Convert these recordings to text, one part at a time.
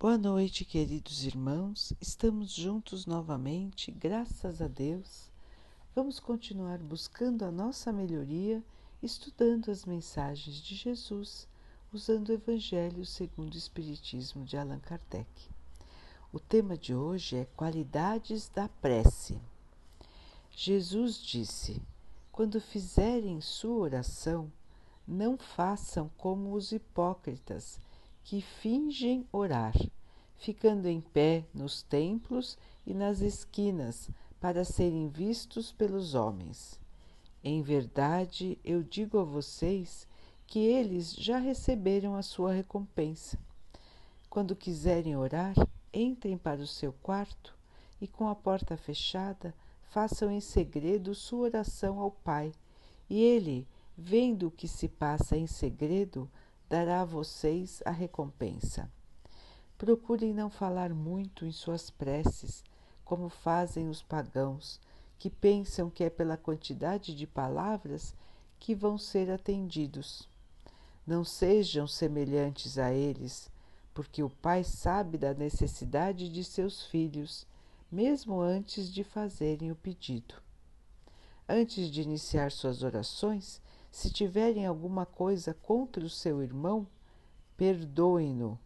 Boa noite, queridos irmãos. Estamos juntos novamente, graças a Deus. Vamos continuar buscando a nossa melhoria, estudando as mensagens de Jesus, usando o Evangelho segundo o Espiritismo de Allan Kardec. O tema de hoje é Qualidades da Prece. Jesus disse: Quando fizerem sua oração, não façam como os hipócritas que fingem orar, ficando em pé nos templos e nas esquinas para serem vistos pelos homens. Em verdade, eu digo a vocês que eles já receberam a sua recompensa. Quando quiserem orar, entrem para o seu quarto e, com a porta fechada, façam em segredo sua oração ao Pai, e ele, vendo o que se passa em segredo, dará a vocês a recompensa. Procurem não falar muito em suas preces, como fazem os pagãos, que pensam que é pela quantidade de palavras que vão ser atendidos. Não sejam semelhantes a eles, porque o Pai sabe da necessidade de seus filhos, mesmo antes de fazerem o pedido. Antes de iniciar suas orações, se tiverem alguma coisa contra o seu irmão, perdoem-no,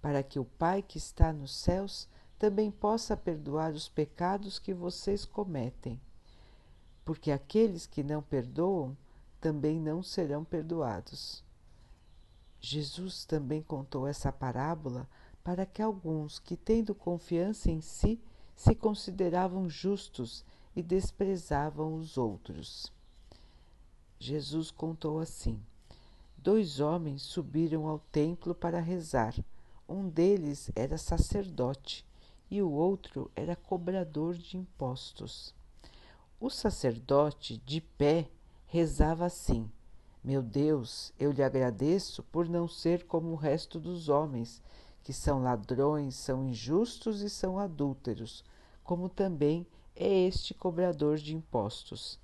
para que o Pai que está nos céus também possa perdoar os pecados que vocês cometem. Porque aqueles que não perdoam também não serão perdoados. Jesus também contou essa parábola para que alguns que, tendo confiança em si, se consideravam justos e desprezavam os outros. Jesus contou assim: Dois homens subiram ao templo para rezar. Um deles era sacerdote e o outro era cobrador de impostos. O sacerdote, de pé, rezava assim: Meu Deus, eu lhe agradeço por não ser como o resto dos homens, que são ladrões, são injustos e são adúlteros, como também é este cobrador de impostos.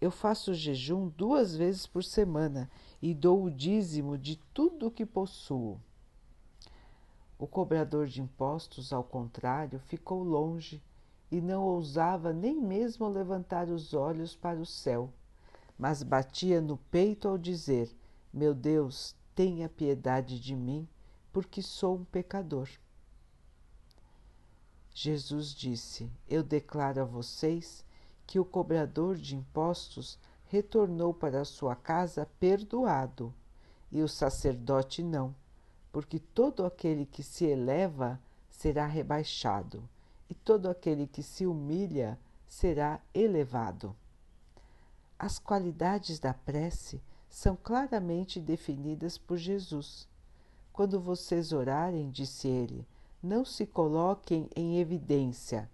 Eu faço jejum duas vezes por semana e dou o dízimo de tudo o que possuo. O cobrador de impostos, ao contrário, ficou longe e não ousava nem mesmo levantar os olhos para o céu, mas batia no peito ao dizer: Meu Deus, tenha piedade de mim, porque sou um pecador. Jesus disse: Eu declaro a vocês que o cobrador de impostos retornou para sua casa perdoado, e o sacerdote não, porque todo aquele que se eleva será rebaixado, e todo aquele que se humilha será elevado. As qualidades da prece são claramente definidas por Jesus. Quando vocês orarem, disse ele, não se coloquem em evidência,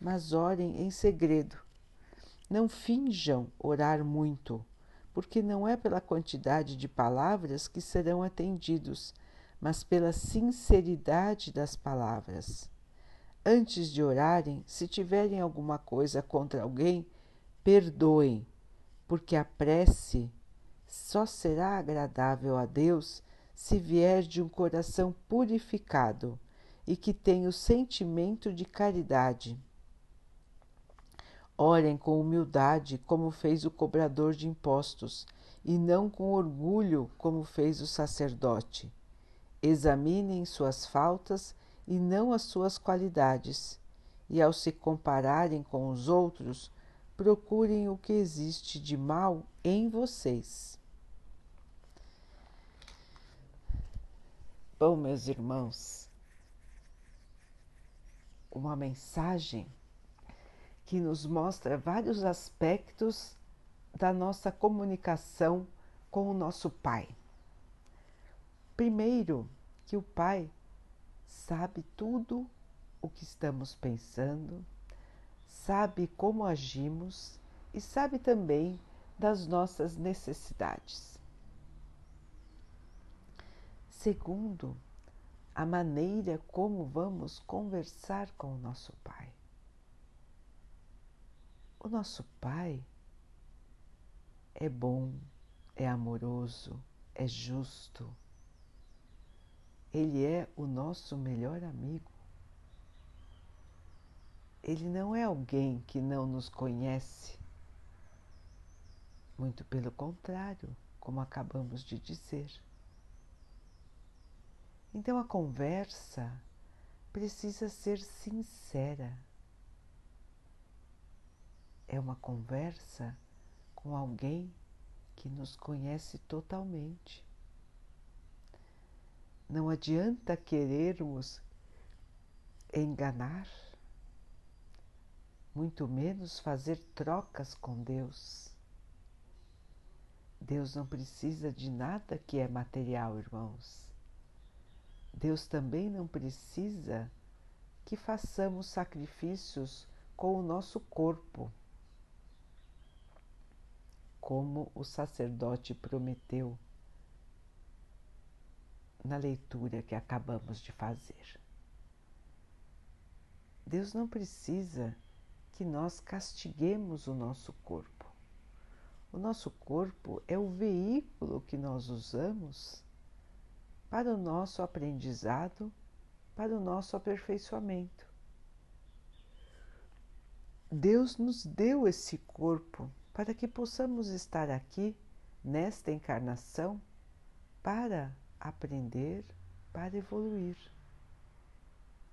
mas orem em segredo não finjam orar muito, porque não é pela quantidade de palavras que serão atendidos, mas pela sinceridade das palavras. Antes de orarem, se tiverem alguma coisa contra alguém, perdoem, porque a prece só será agradável a Deus se vier de um coração purificado e que tem o sentimento de caridade. Orem com humildade, como fez o cobrador de impostos, e não com orgulho, como fez o sacerdote. Examinem suas faltas e não as suas qualidades, e ao se compararem com os outros, procurem o que existe de mal em vocês. Bom, meus irmãos, uma mensagem que nos mostra vários aspectos da nossa comunicação com o nosso Pai. Primeiro, que o Pai sabe tudo o que estamos pensando, sabe como agimos e sabe também das nossas necessidades. Segundo, a maneira como vamos conversar com o nosso Pai. O nosso Pai é bom, é amoroso, é justo. Ele é o nosso melhor amigo. Ele não é alguém que não nos conhece. Muito pelo contrário, como acabamos de dizer. Então a conversa precisa ser sincera. É uma conversa com alguém que nos conhece totalmente. Não adianta querermos enganar, muito menos fazer trocas com Deus. Deus não precisa de nada que é material, irmãos. Deus também não precisa que façamos sacrifícios com o nosso corpo, como o sacerdote prometeu na leitura que acabamos de fazer. Deus não precisa que nós castiguemos o nosso corpo. O nosso corpo é o veículo que nós usamos para o nosso aprendizado, para o nosso aperfeiçoamento. Deus nos deu esse corpo para que possamos estar aqui nesta encarnação para aprender, para evoluir.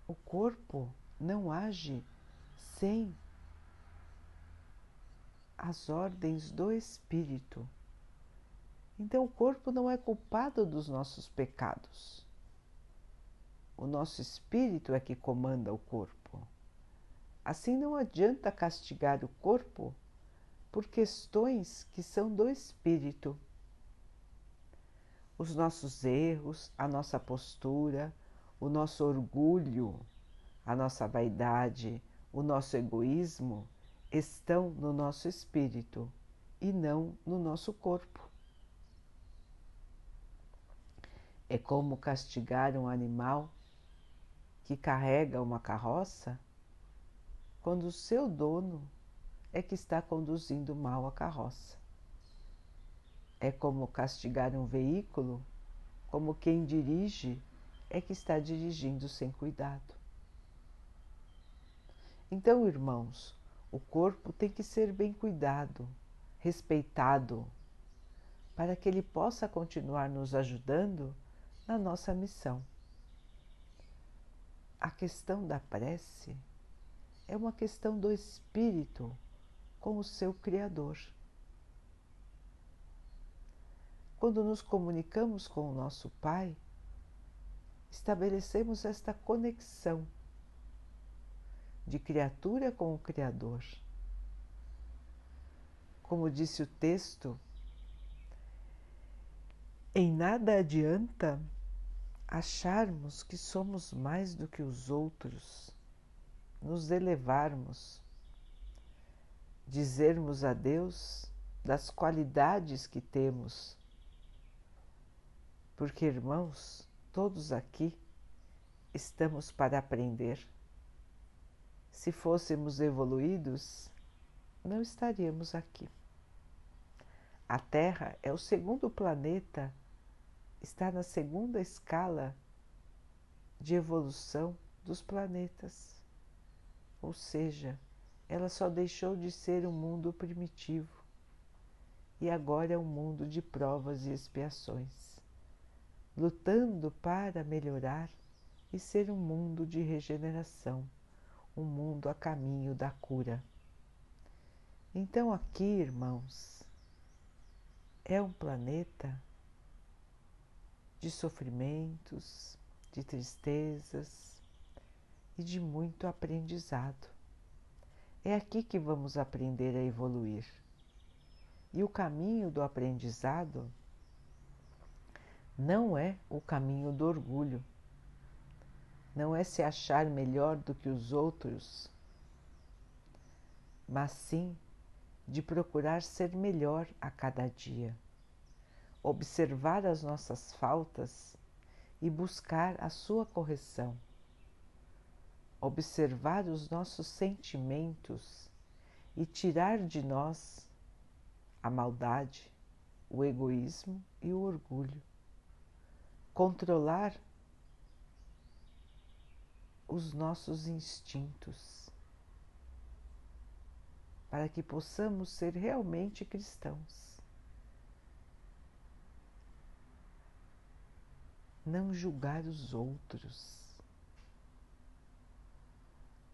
O corpo não age sem as ordens do espírito. Então, o corpo não é culpado dos nossos pecados. O nosso espírito é que comanda o corpo. Assim, não adianta castigar o corpo por questões que são do espírito. Os nossos erros, a nossa postura, o nosso orgulho, a nossa vaidade, o nosso egoísmo estão no nosso espírito e não no nosso corpo. É como castigar um animal que carrega uma carroça quando o seu dono é que está conduzindo mal a carroça. É como castigar um veículo como quem dirige é que está dirigindo sem cuidado. Então, irmãos, o corpo tem que ser bem cuidado, respeitado, para que ele possa continuar nos ajudando na nossa missão. A questão da prece é uma questão do espírito com o seu Criador. Quando nos comunicamos com o nosso Pai, estabelecemos esta conexão de criatura com o Criador. Como disse o texto, em nada adianta acharmos que somos mais do que os outros, nos elevarmos, dizermos a Deus das qualidades que temos. Porque, irmãos, todos aqui estamos para aprender. Se fôssemos evoluídos, não estaríamos aqui. A Terra é o segundo planeta está na segunda escala de evolução dos planetas. Ou seja, ela só deixou de ser um mundo primitivo e agora é um mundo de provas e expiações, lutando para melhorar e ser um mundo de regeneração, um mundo a caminho da cura. Então, aqui, irmãos, é um planeta de sofrimentos, de tristezas e de muito aprendizado. É aqui que vamos aprender a evoluir. E o caminho do aprendizado não é o caminho do orgulho, não é se achar melhor do que os outros, mas sim de procurar ser melhor a cada dia. Observar as nossas faltas e buscar a sua correção, observar os nossos sentimentos e tirar de nós a maldade, o egoísmo e o orgulho, controlar os nossos instintos, para que possamos ser realmente cristãos. Não julgar os outros,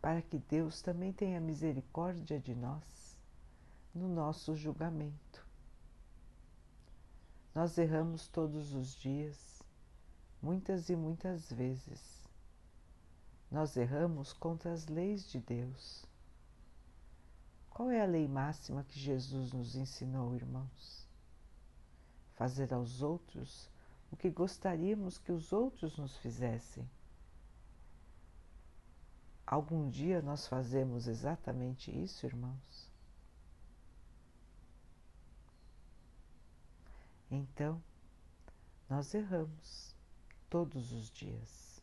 para que Deus também tenha misericórdia de nós no nosso julgamento. Nós erramos todos os dias, muitas e muitas vezes nós erramos contra as leis de Deus. Qual é a lei máxima que Jesus nos ensinou, irmãos? Fazer aos outros o que gostaríamos que os outros nos fizessem. Algum dia nós fazemos exatamente isso, irmãos? Então, nós erramos todos os dias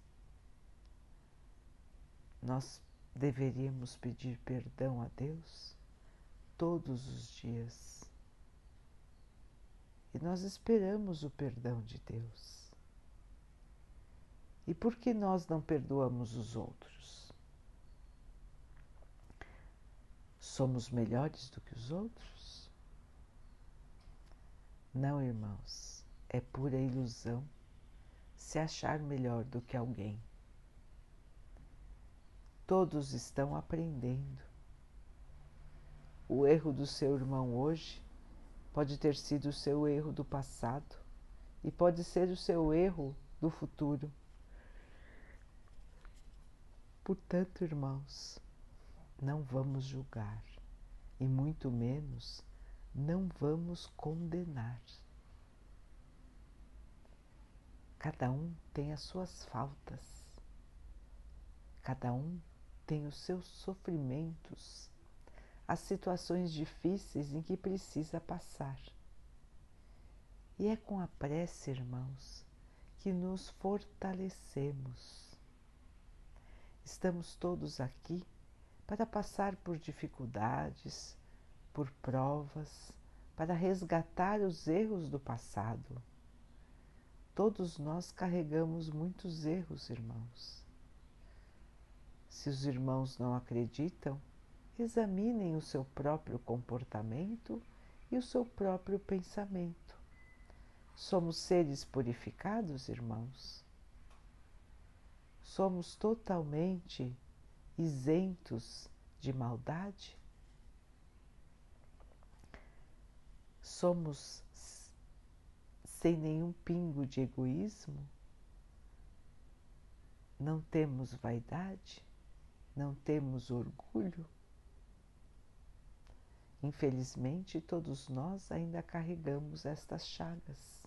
nós deveríamos pedir perdão a Deus todos os dias. E nós esperamos o perdão de Deus. E por que nós não perdoamos os outros? Somos melhores do que os outros? Não, irmãos, é pura ilusão se achar melhor do que alguém. Todos estão aprendendo. O erro do seu irmão hoje pode ter sido o seu erro do passado e pode ser o seu erro do futuro. Portanto, irmãos, não vamos julgar e muito menos não vamos condenar. Cada um tem as suas faltas, cada um tem os seus sofrimentos, as situações difíceis em que precisa passar. E é com a prece, irmãos, que nos fortalecemos. Estamos todos aqui para passar por dificuldades, por provas, para resgatar os erros do passado. Todos nós carregamos muitos erros, irmãos. Se os irmãos não acreditam, examinem o seu próprio comportamento e o seu próprio pensamento. Somos seres purificados, irmãos? Somos totalmente isentos de maldade? Somos sem nenhum pingo de egoísmo? Não temos vaidade? Não temos orgulho? Infelizmente, todos nós ainda carregamos estas chagas.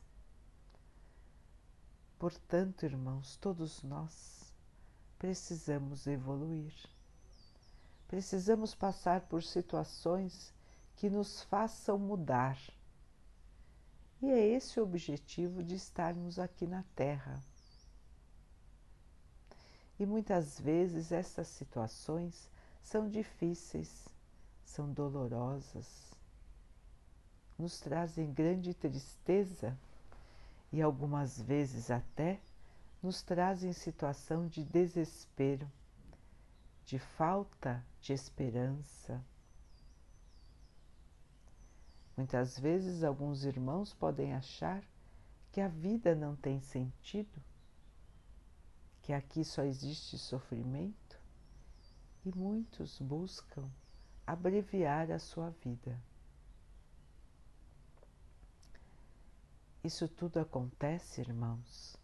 Portanto, irmãos, todos nós precisamos evoluir. Precisamos passar por situações que nos façam mudar. E é esse o objetivo de estarmos aqui na Terra e muitas vezes essas situações são difíceis, são dolorosas, nos trazem grande tristeza e algumas vezes até nos trazem situação de desespero, de falta de esperança. Muitas vezes alguns irmãos podem achar que a vida não tem sentido que aqui só existe sofrimento e muitos buscam abreviar a sua vida. Isso tudo acontece, irmãos,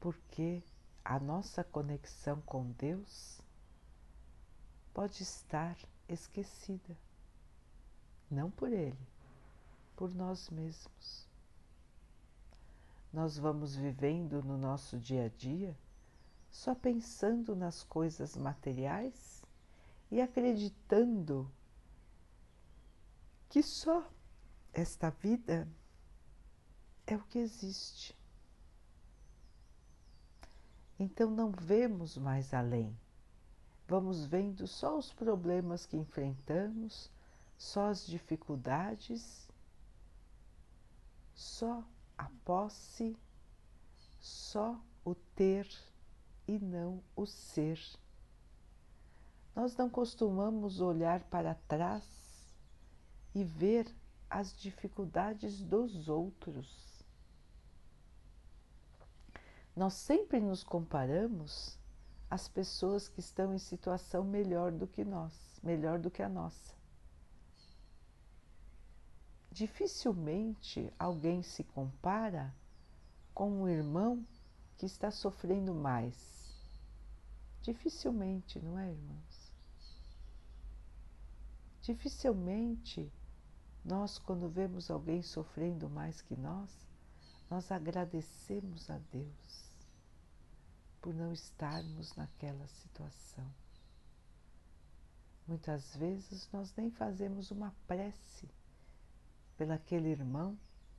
porque a nossa conexão com Deus pode estar esquecida, não por Ele, por nós mesmos nós vamos vivendo no nosso dia a dia só pensando nas coisas materiais e acreditando que só esta vida é o que existe. Então não vemos mais além. Vamos vendo só os problemas que enfrentamos, só as dificuldades, só a posse, só o ter e não o ser. Nós não costumamos olhar para trás e ver as dificuldades dos outros. Nós sempre nos comparamos às pessoas que estão em situação melhor do que nós, melhor do que a nossa. Dificilmente alguém se compara com um irmão que está sofrendo mais. Dificilmente, não é, irmãos? Dificilmente nós, quando vemos alguém sofrendo mais que nós, nós agradecemos a Deus por não estarmos naquela situação. Muitas vezes nós nem fazemos uma prece pelaquele irmão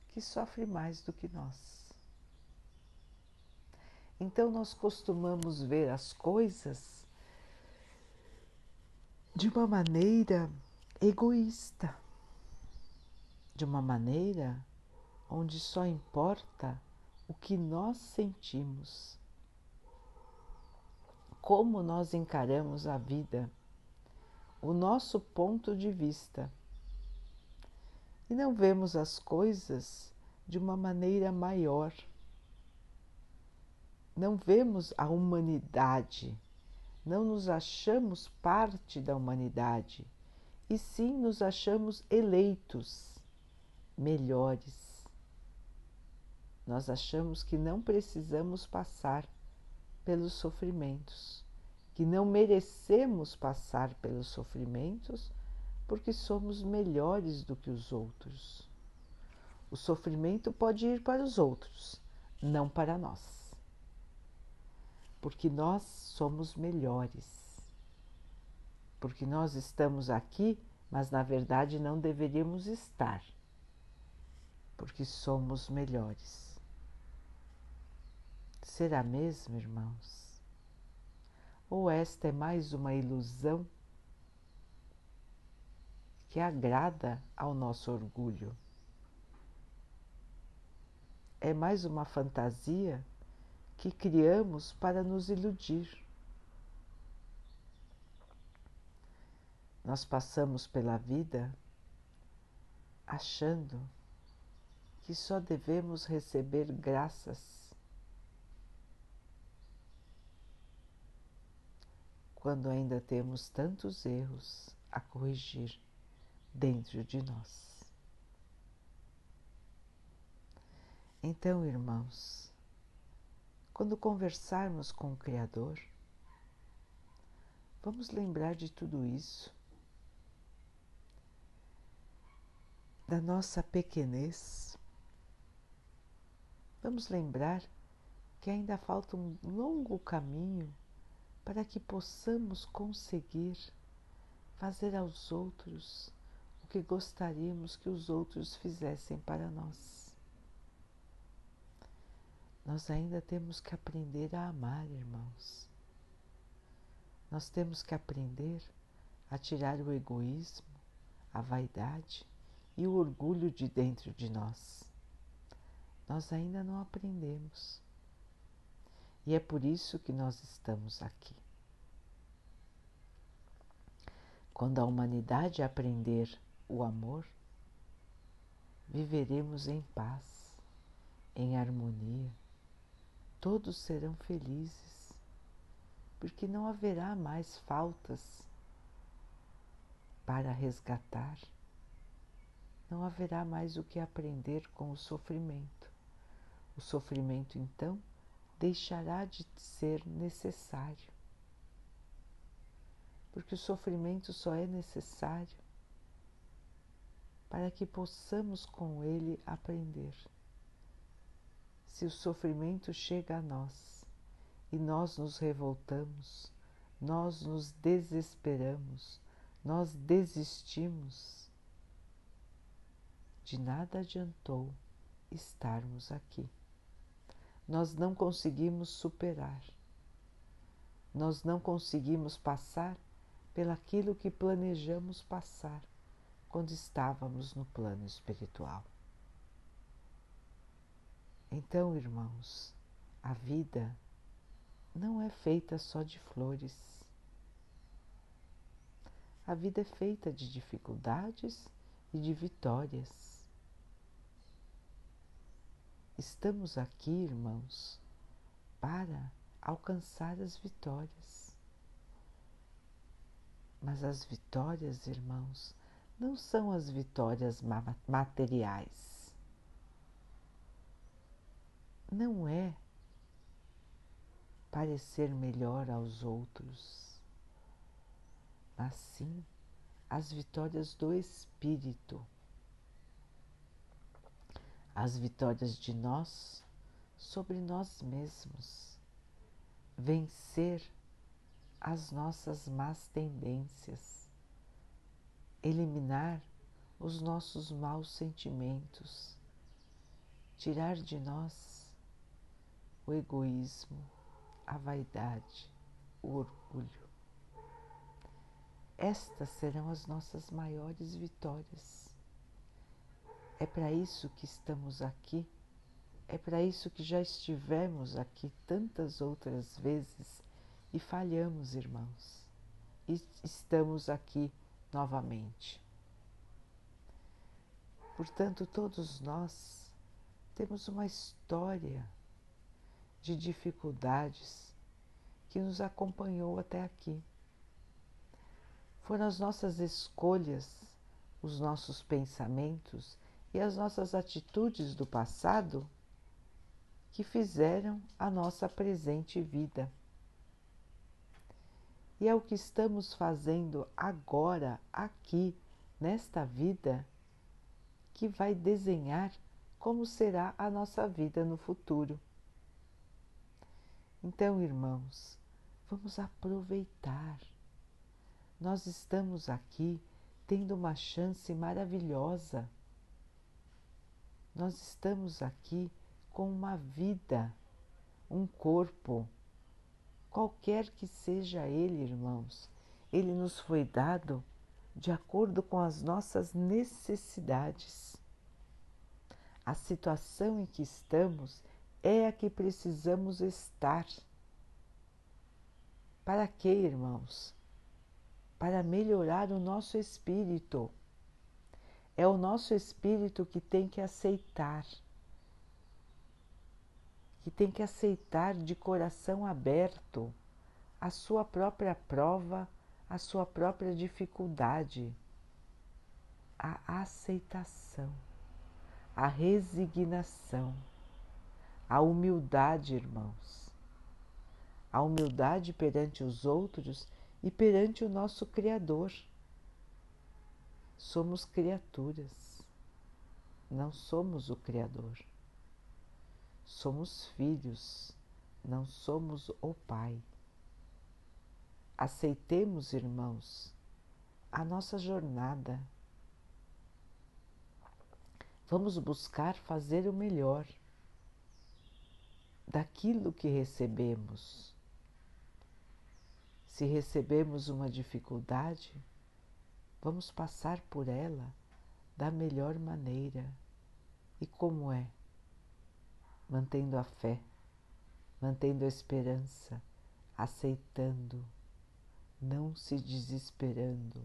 que sofre mais do que nós. Então nós costumamos ver as coisas de uma maneira egoísta, de uma maneira onde só importa o que nós sentimos, como nós encaramos a vida, o nosso ponto de vista. E não vemos as coisas de uma maneira maior não vemos a humanidade, não nos achamos parte da humanidade, e sim nos achamos eleitos, melhores. Nós achamos que não precisamos passar pelos sofrimentos, que não merecemos passar pelos sofrimentos porque somos melhores do que os outros. O sofrimento pode ir para os outros, não para nós porque nós somos melhores. Porque nós estamos aqui, mas na verdade não deveríamos estar, porque somos melhores. Será mesmo, irmãos? Ou esta é mais uma ilusão que agrada ao nosso orgulho? É mais uma fantasia que criamos para nos iludir. Nós passamos pela vida achando que só devemos receber graças quando ainda temos tantos erros a corrigir dentro de nós. Então, irmãos, quando conversarmos com o Criador, vamos lembrar de tudo isso, da nossa pequenez. Vamos lembrar que ainda falta um longo caminho para que possamos conseguir fazer aos outros o que gostaríamos que os outros fizessem para nós. Nós ainda temos que aprender a amar, irmãos. Nós temos que aprender a tirar o egoísmo, a vaidade e o orgulho de dentro de nós. Nós ainda não aprendemos. E é por isso que nós estamos aqui. Quando a humanidade aprender o amor, viveremos em paz, em harmonia todos serão felizes, porque não haverá mais faltas para resgatar, não haverá mais o que aprender com o sofrimento. O sofrimento, então, deixará de ser necessário, porque o sofrimento só é necessário para que possamos com ele aprender se o sofrimento chega a nós e nós nos revoltamos, nós nos desesperamos, nós desistimos, de nada adiantou estarmos aqui. Nós não conseguimos superar, nós não conseguimos passar pelaquilo que planejamos passar quando estávamos no plano espiritual. Então, irmãos, a vida não é feita só de flores. A vida é feita de dificuldades e de vitórias. Estamos aqui, irmãos, para alcançar as vitórias. Mas as vitórias, irmãos, não são as vitórias materiais. Não é parecer melhor aos outros, mas sim as vitórias do espírito, as vitórias de nós sobre nós mesmos, vencer as nossas más tendências eliminar os nossos maus sentimentos, tirar de nós o egoísmo, a vaidade, o orgulho. Estas serão as nossas maiores vitórias. É para isso que estamos aqui, é para isso que já estivemos aqui tantas outras vezes e falhamos, irmãos. E estamos aqui novamente. Portanto, todos nós temos uma história de dificuldades que nos acompanhou até aqui. Foram as nossas escolhas, os nossos pensamentos e as nossas atitudes do passado que fizeram a nossa presente vida. E é o que estamos fazendo agora, aqui, nesta vida, que vai desenhar como será a nossa vida no futuro. Então, irmãos, vamos aproveitar. Nós estamos aqui tendo uma chance maravilhosa. Nós estamos aqui com uma vida, um corpo qualquer que seja ele, irmãos, ele nos foi dado de acordo com as nossas necessidades. A situação em que estamos é a que precisamos estar. Para quê, irmãos? Para melhorar o nosso espírito. É o nosso espírito que tem que aceitar que tem que aceitar de coração aberto a sua própria prova, a sua própria dificuldade, a aceitação, a resignação, a humildade, irmãos. A humildade perante os outros e perante o nosso Criador. Somos criaturas, não somos o Criador. Somos filhos, não somos o Pai. Aceitemos, irmãos, a nossa jornada. Vamos buscar fazer o melhor daquilo que recebemos. Se recebemos uma dificuldade, vamos passar por ela da melhor maneira. E como é? mantendo a fé, mantendo a esperança, aceitando, não se desesperando,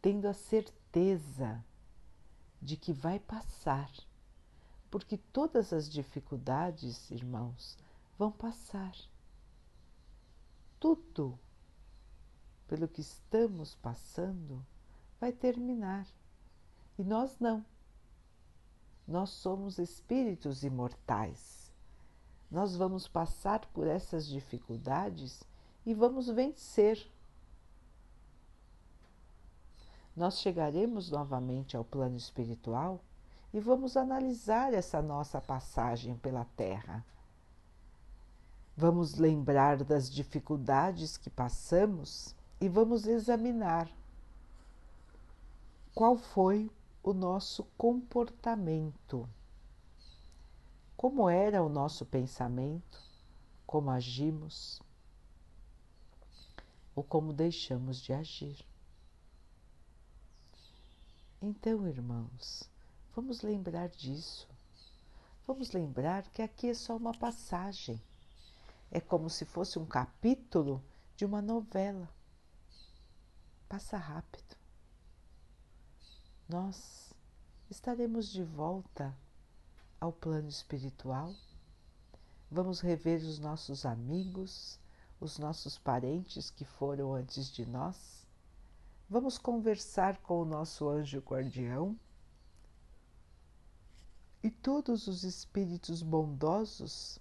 tendo a certeza de que vai passar, porque todas as dificuldades, irmãos, vão passar. Tudo pelo que estamos passando vai terminar e nós não. Nós somos espíritos imortais. Nós vamos passar por essas dificuldades e vamos vencer. Nós chegaremos novamente ao plano espiritual e vamos analisar essa nossa passagem pela Terra. Vamos lembrar das dificuldades que passamos e vamos examinar qual foi o nosso comportamento. Como era o nosso pensamento, como agimos ou como deixamos de agir. Então, irmãos, vamos lembrar disso. Vamos lembrar que aqui é só uma passagem, é como se fosse um capítulo de uma novela. Passa rápido. Nós estaremos de volta ao plano espiritual. Vamos rever os nossos amigos, os nossos parentes que foram antes de nós. Vamos conversar com o nosso anjo guardião e todos os espíritos bondosos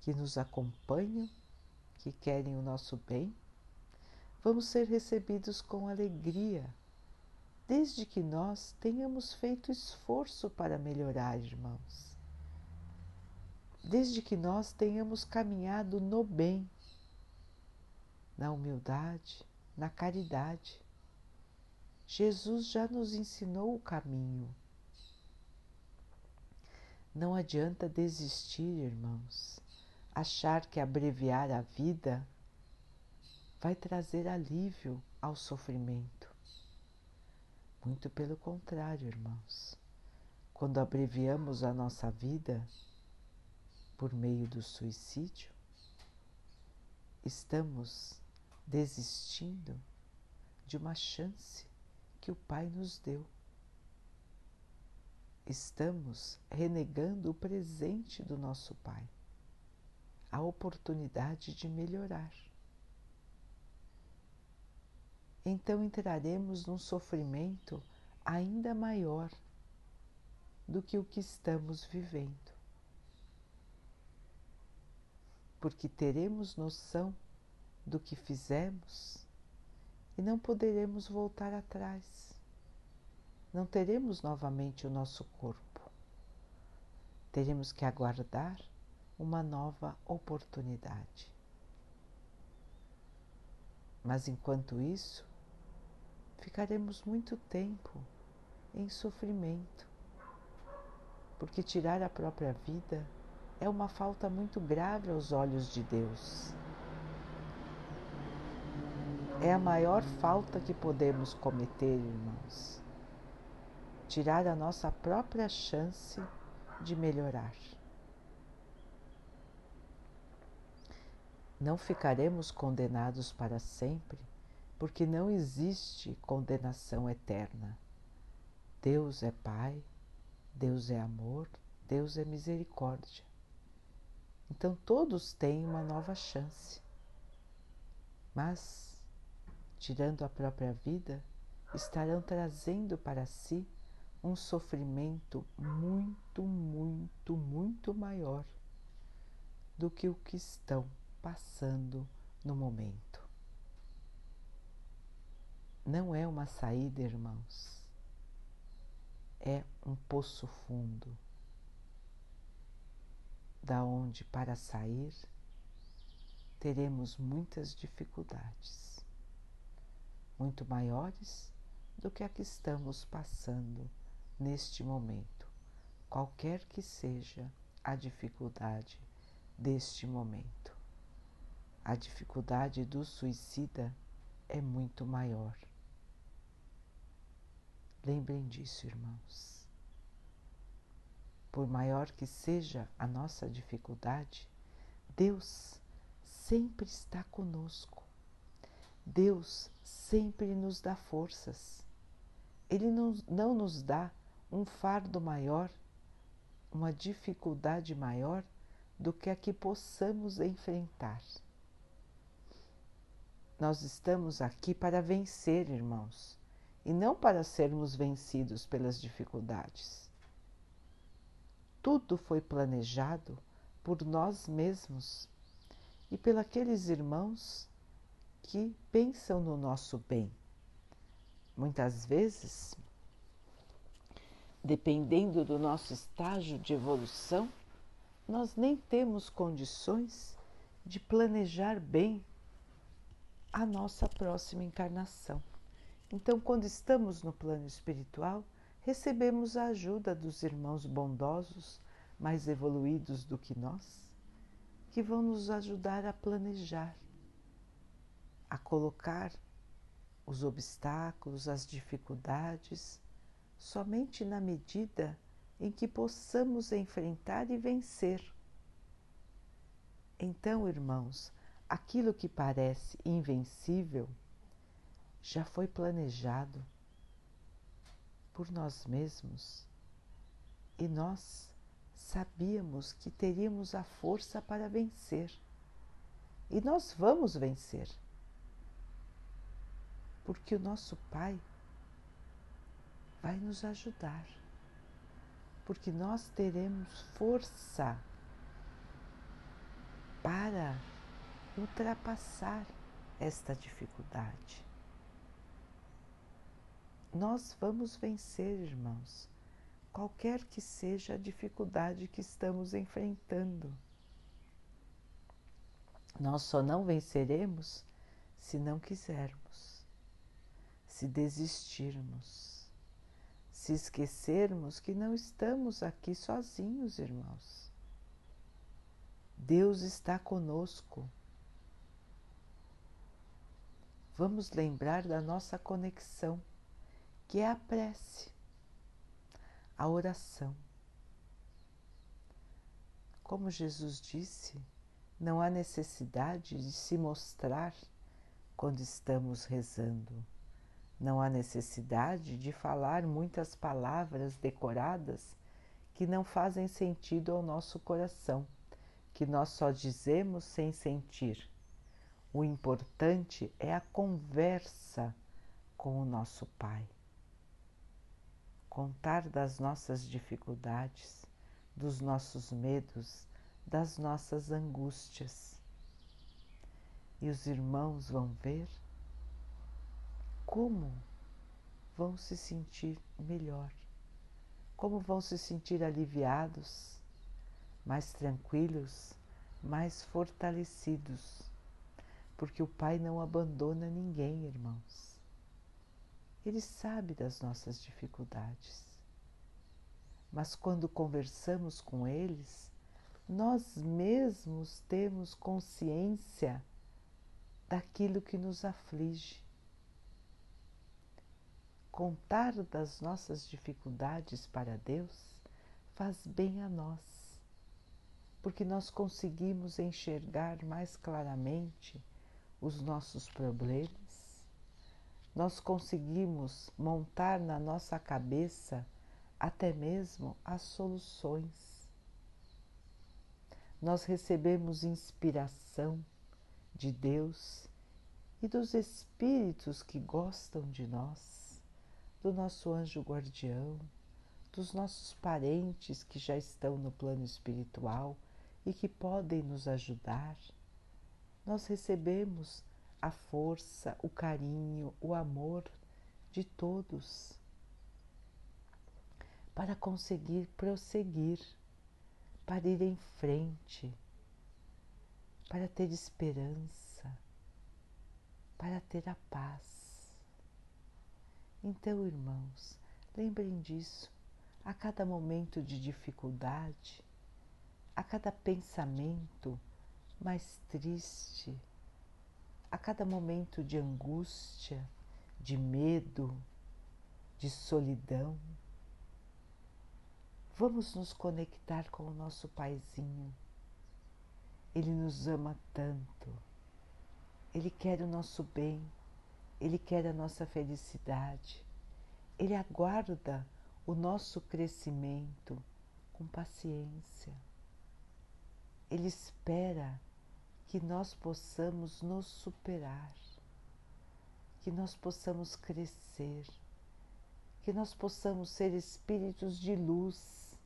que nos acompanham, que querem o nosso bem, vamos ser recebidos com alegria, desde que nós tenhamos feito esforço para melhorar, irmãos. Desde que nós tenhamos caminhado no bem, na humildade, na caridade. Jesus já nos ensinou o caminho não adianta desistir, irmãos. Achar que abreviar a vida vai trazer alívio ao sofrimento. Muito pelo contrário, irmãos. Quando abreviamos a nossa vida por meio do suicídio, estamos desistindo de uma chance que o Pai nos deu estamos renegando o presente do nosso Pai, a oportunidade de melhorar. Então entraremos num sofrimento ainda maior do que o que estamos vivendo. Porque teremos noção do que fizemos e não poderemos voltar atrás não teremos novamente o nosso corpo. Teremos que aguardar uma nova oportunidade. Mas enquanto isso, ficaremos muito tempo em sofrimento, porque tirar a própria vida é uma falta muito grave aos olhos de Deus. É a maior falta que podemos cometer, irmãos tirar a nossa própria chance de melhorar. Não ficaremos condenados para sempre, porque não existe condenação eterna. Deus é Pai, Deus é amor, Deus é misericórdia. Então todos têm uma nova chance. Mas, tirando a própria vida, estarão trazendo para si um sofrimento muito, muito, muito maior do que o que estão passando no momento. Não é uma saída, irmãos, é um poço fundo, da onde para sair teremos muitas dificuldades, muito maiores do que a que estamos passando neste momento, qualquer que seja a dificuldade deste momento. A dificuldade do suicida é muito maior. Lembrem disso, irmãos. Por maior que seja a nossa dificuldade, Deus sempre está conosco. Deus sempre nos dá forças. Ele não, não nos dá um fardo maior, uma dificuldade maior do que a que possamos enfrentar. Nós estamos aqui para vencer, irmãos, e não para sermos vencidos pelas dificuldades. Tudo foi planejado por nós mesmos e pelos irmãos que pensam no nosso bem. Muitas vezes dependendo do nosso estágio de evolução, nós nem temos condições de planejar bem a nossa próxima encarnação. Então, quando estamos no plano espiritual, recebemos a ajuda dos irmãos bondosos, mais evoluídos do que nós, que vão nos ajudar a planejar, a colocar os obstáculos, as dificuldades somente na medida em que possamos enfrentar e vencer. Então, irmãos, aquilo que parece invencível já foi planejado por nós mesmos e nós sabíamos que teríamos a força para vencer. E nós vamos vencer. Porque o nosso Pai vai nos ajudar. Porque nós teremos força para ultrapassar esta dificuldade. Nós vamos vencer, irmãos, qualquer que seja a dificuldade que estamos enfrentando. Nós só não venceremos se não quisermos, se desistirmos, se esquecermos que não estamos aqui sozinhos, irmãos. Deus está conosco. Vamos lembrar da nossa conexão, que é a prece, a oração. Como Jesus disse, não há necessidade de se mostrar quando estamos rezando. Não há necessidade de falar muitas palavras decoradas que não fazem sentido ao nosso coração, que nós só dizemos sem sentir. O importante é a conversa com o nosso Pai. Contar das nossas dificuldades, dos nossos medos, das nossas angústias. E os irmãos vão ver como vão se sentir melhor, como vão se sentir aliviados, mais tranquilos, mais fortalecidos, porque o Pai não abandona ninguém, irmãos. Ele sabe das nossas dificuldades. Mas quando conversamos com eles, nós mesmos temos consciência daquilo que nos aflige. Contar das nossas dificuldades para Deus faz bem a nós, porque nós conseguimos enxergar mais claramente os nossos problemas, nós conseguimos montar na nossa cabeça até mesmo as soluções nós recebemos inspiração de Deus e dos espíritos que gostam de nós, do nosso anjo guardião, dos nossos parentes que já estão no plano espiritual e que podem nos ajudar. Nós recebemos a força, o carinho, o amor de todos para conseguir prosseguir para ir em frente, para ter esperança, para ter a paz. Então, irmãos, lembrem disso a cada momento de dificuldade, a cada pensamento mais triste, a cada momento de angústia, de medo, de solidão Vamos nos conectar com o nosso Paizinho. Ele nos ama tanto. Ele quer o nosso bem. Ele quer a nossa felicidade. Ele aguarda o nosso crescimento com paciência. Ele espera que nós possamos nos superar, que nós possamos crescer, que nós possamos ser espíritos de luz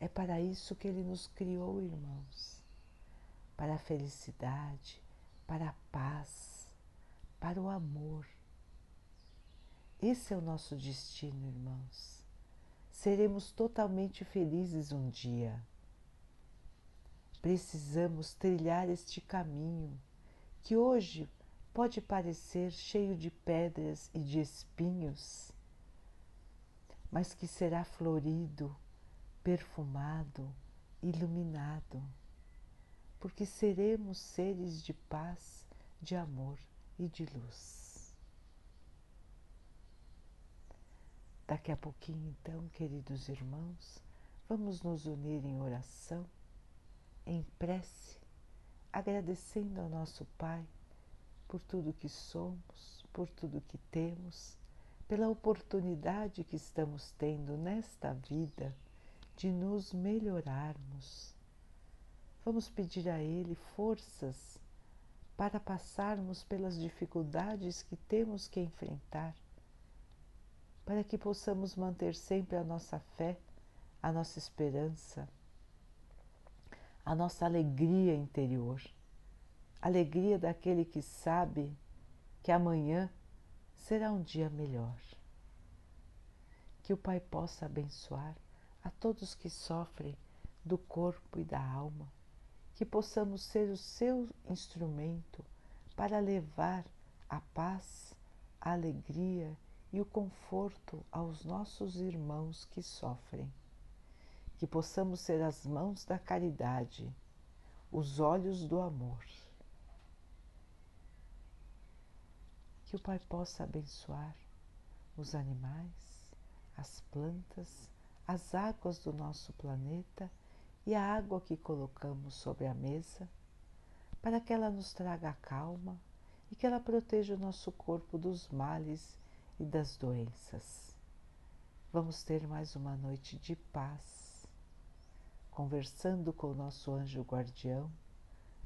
é para isso que Ele nos criou, irmãos para a felicidade, para a paz, para o amor. Esse é o nosso destino, irmãos. Seremos totalmente felizes um dia. Precisamos trilhar este caminho que hoje pode parecer cheio de pedras e de espinhos, mas que será florido perfumado, iluminado, porque seremos seres de paz, de amor e de luz. Daqui a pouquinho, então, queridos irmãos, vamos nos unir em oração, em prece, agradecendo ao nosso Pai por tudo que somos, por tudo que temos, pela oportunidade que estamos tendo nesta vida de nos melhorarmos. Vamos pedir a Ele forças para passarmos pelas dificuldades que temos que enfrentar, para que possamos manter sempre a nossa fé, a nossa esperança, a nossa alegria interior, alegria daquele que sabe que amanhã será um dia melhor. Que o Pai possa abençoar a todos que sofrem do corpo e da alma, que possamos ser o seu instrumento para levar a paz, a alegria e o conforto aos nossos irmãos que sofrem. Que possamos ser as mãos da caridade, os olhos do amor. Que o Pai possa abençoar os animais, as plantas, as águas do nosso planeta e a água que colocamos sobre a mesa, para que ela nos traga calma e que ela proteja o nosso corpo dos males e das doenças. Vamos ter mais uma noite de paz, conversando com o nosso anjo guardião,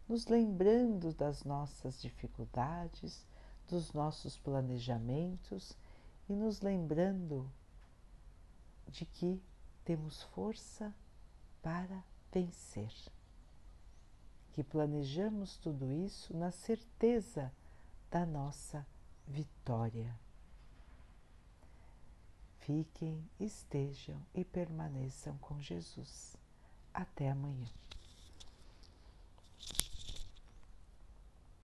nos lembrando das nossas dificuldades, dos nossos planejamentos e nos lembrando de que temos força para vencer. Que planejamos tudo isso na certeza da nossa vitória. Fiquem, estejam e permaneçam com Jesus. Até amanhã.